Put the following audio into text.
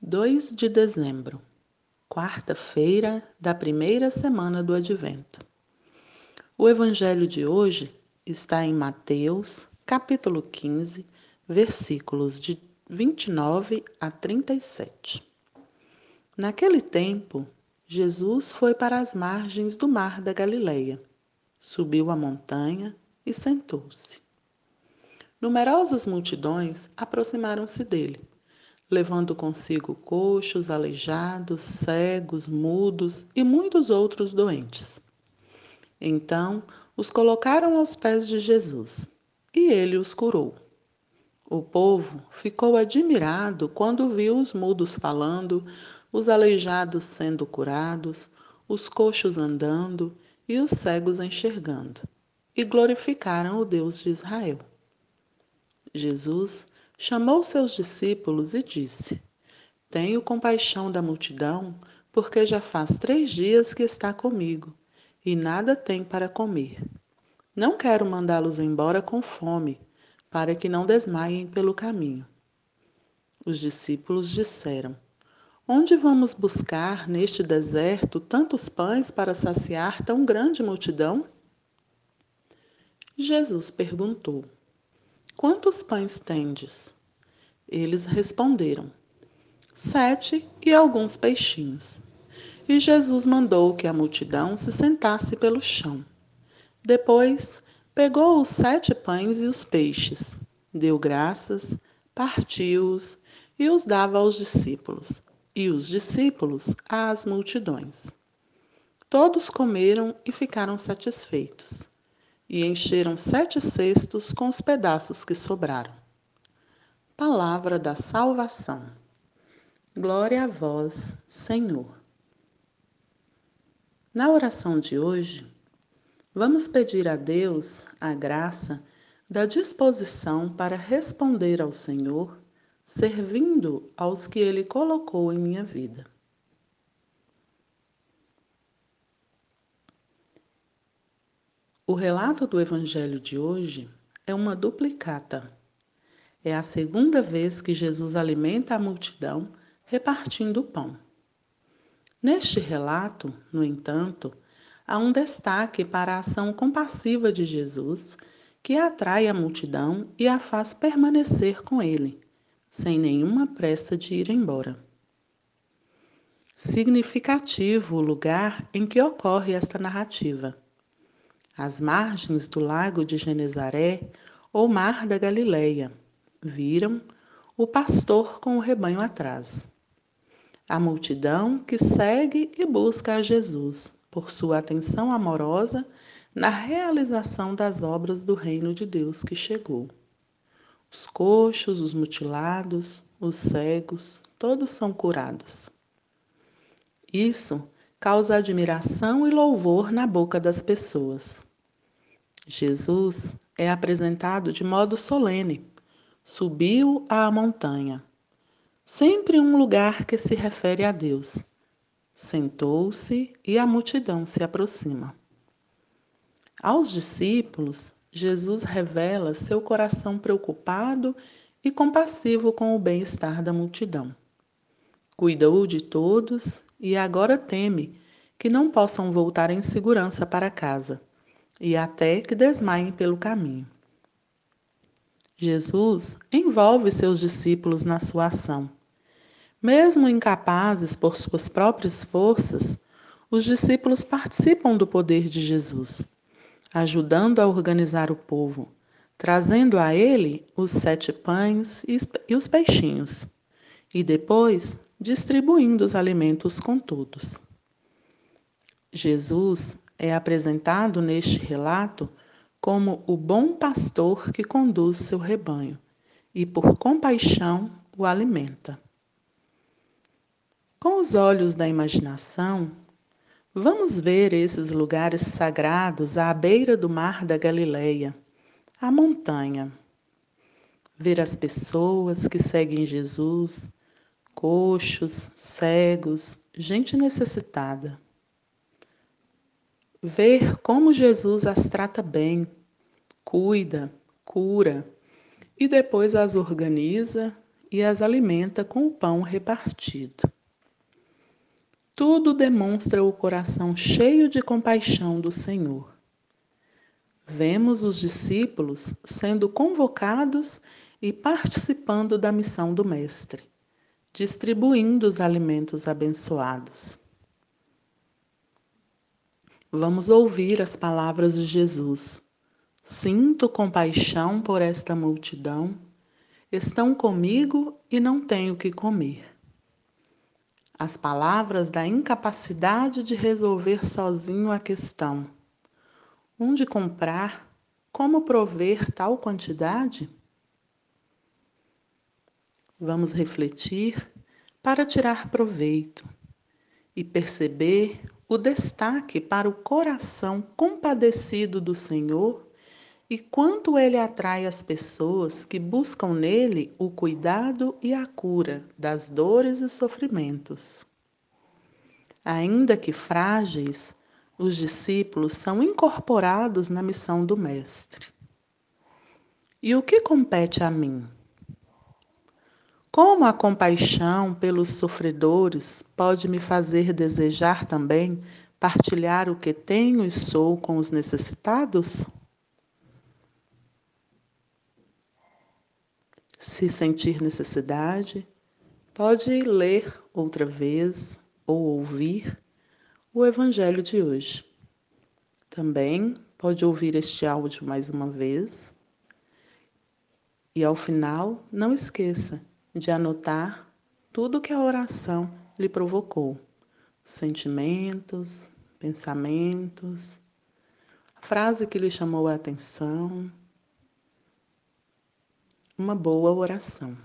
2 de dezembro, quarta-feira da primeira semana do Advento. O evangelho de hoje está em Mateus, capítulo 15, versículos de 29 a 37. Naquele tempo, Jesus foi para as margens do mar da Galileia, subiu a montanha e sentou-se. Numerosas multidões aproximaram-se dele levando consigo coxos, aleijados, cegos, mudos e muitos outros doentes. Então os colocaram aos pés de Jesus e ele os curou. O povo ficou admirado quando viu os mudos falando, os aleijados sendo curados, os coxos andando e os cegos enxergando, e glorificaram o Deus de Israel. Jesus chamou seus discípulos e disse: Tenho compaixão da multidão, porque já faz três dias que está comigo e nada tem para comer. Não quero mandá-los embora com fome, para que não desmaiem pelo caminho. Os discípulos disseram: Onde vamos buscar neste deserto tantos pães para saciar tão grande multidão? Jesus perguntou: Quantos pães tendes? Eles responderam: Sete e alguns peixinhos. E Jesus mandou que a multidão se sentasse pelo chão. Depois, pegou os sete pães e os peixes, deu graças, partiu-os e os dava aos discípulos, e os discípulos às multidões. Todos comeram e ficaram satisfeitos e encheram sete cestos com os pedaços que sobraram. Palavra da salvação. Glória a vós, Senhor. Na oração de hoje, vamos pedir a Deus a graça da disposição para responder ao Senhor, servindo aos que Ele colocou em minha vida. O relato do Evangelho de hoje é uma duplicata. É a segunda vez que Jesus alimenta a multidão repartindo o pão. Neste relato, no entanto, há um destaque para a ação compassiva de Jesus, que atrai a multidão e a faz permanecer com ele, sem nenhuma pressa de ir embora. Significativo o lugar em que ocorre esta narrativa às margens do lago de Genezaré ou mar da Galileia, viram o pastor com o rebanho atrás. A multidão que segue e busca a Jesus por sua atenção amorosa na realização das obras do reino de Deus que chegou. Os coxos, os mutilados, os cegos, todos são curados. Isso causa admiração e louvor na boca das pessoas. Jesus é apresentado de modo solene. Subiu à montanha. Sempre um lugar que se refere a Deus. Sentou-se e a multidão se aproxima. Aos discípulos, Jesus revela seu coração preocupado e compassivo com o bem-estar da multidão. Cuidou de todos e agora teme que não possam voltar em segurança para casa e até que desmaiem pelo caminho. Jesus envolve seus discípulos na sua ação. Mesmo incapazes por suas próprias forças, os discípulos participam do poder de Jesus, ajudando a organizar o povo, trazendo a ele os sete pães e os peixinhos, e depois distribuindo os alimentos com todos. Jesus é apresentado neste relato como o bom pastor que conduz seu rebanho e, por compaixão, o alimenta. Com os olhos da imaginação, vamos ver esses lugares sagrados à beira do mar da Galileia, a montanha. Ver as pessoas que seguem Jesus, coxos, cegos, gente necessitada ver como Jesus as trata bem, cuida, cura e depois as organiza e as alimenta com o pão repartido. Tudo demonstra o coração cheio de compaixão do Senhor. Vemos os discípulos sendo convocados e participando da missão do Mestre, distribuindo os alimentos abençoados. Vamos ouvir as palavras de Jesus. Sinto compaixão por esta multidão. Estão comigo e não tenho que comer as palavras da incapacidade de resolver sozinho a questão. Onde comprar? Como prover tal quantidade? Vamos refletir para tirar proveito e perceber o destaque para o coração compadecido do Senhor e quanto ele atrai as pessoas que buscam nele o cuidado e a cura das dores e sofrimentos. Ainda que frágeis, os discípulos são incorporados na missão do Mestre. E o que compete a mim? Como a compaixão pelos sofredores pode me fazer desejar também partilhar o que tenho e sou com os necessitados? Se sentir necessidade, pode ler outra vez ou ouvir o Evangelho de hoje. Também pode ouvir este áudio mais uma vez. E ao final, não esqueça de anotar tudo que a oração lhe provocou: sentimentos, pensamentos, a frase que lhe chamou a atenção uma boa oração.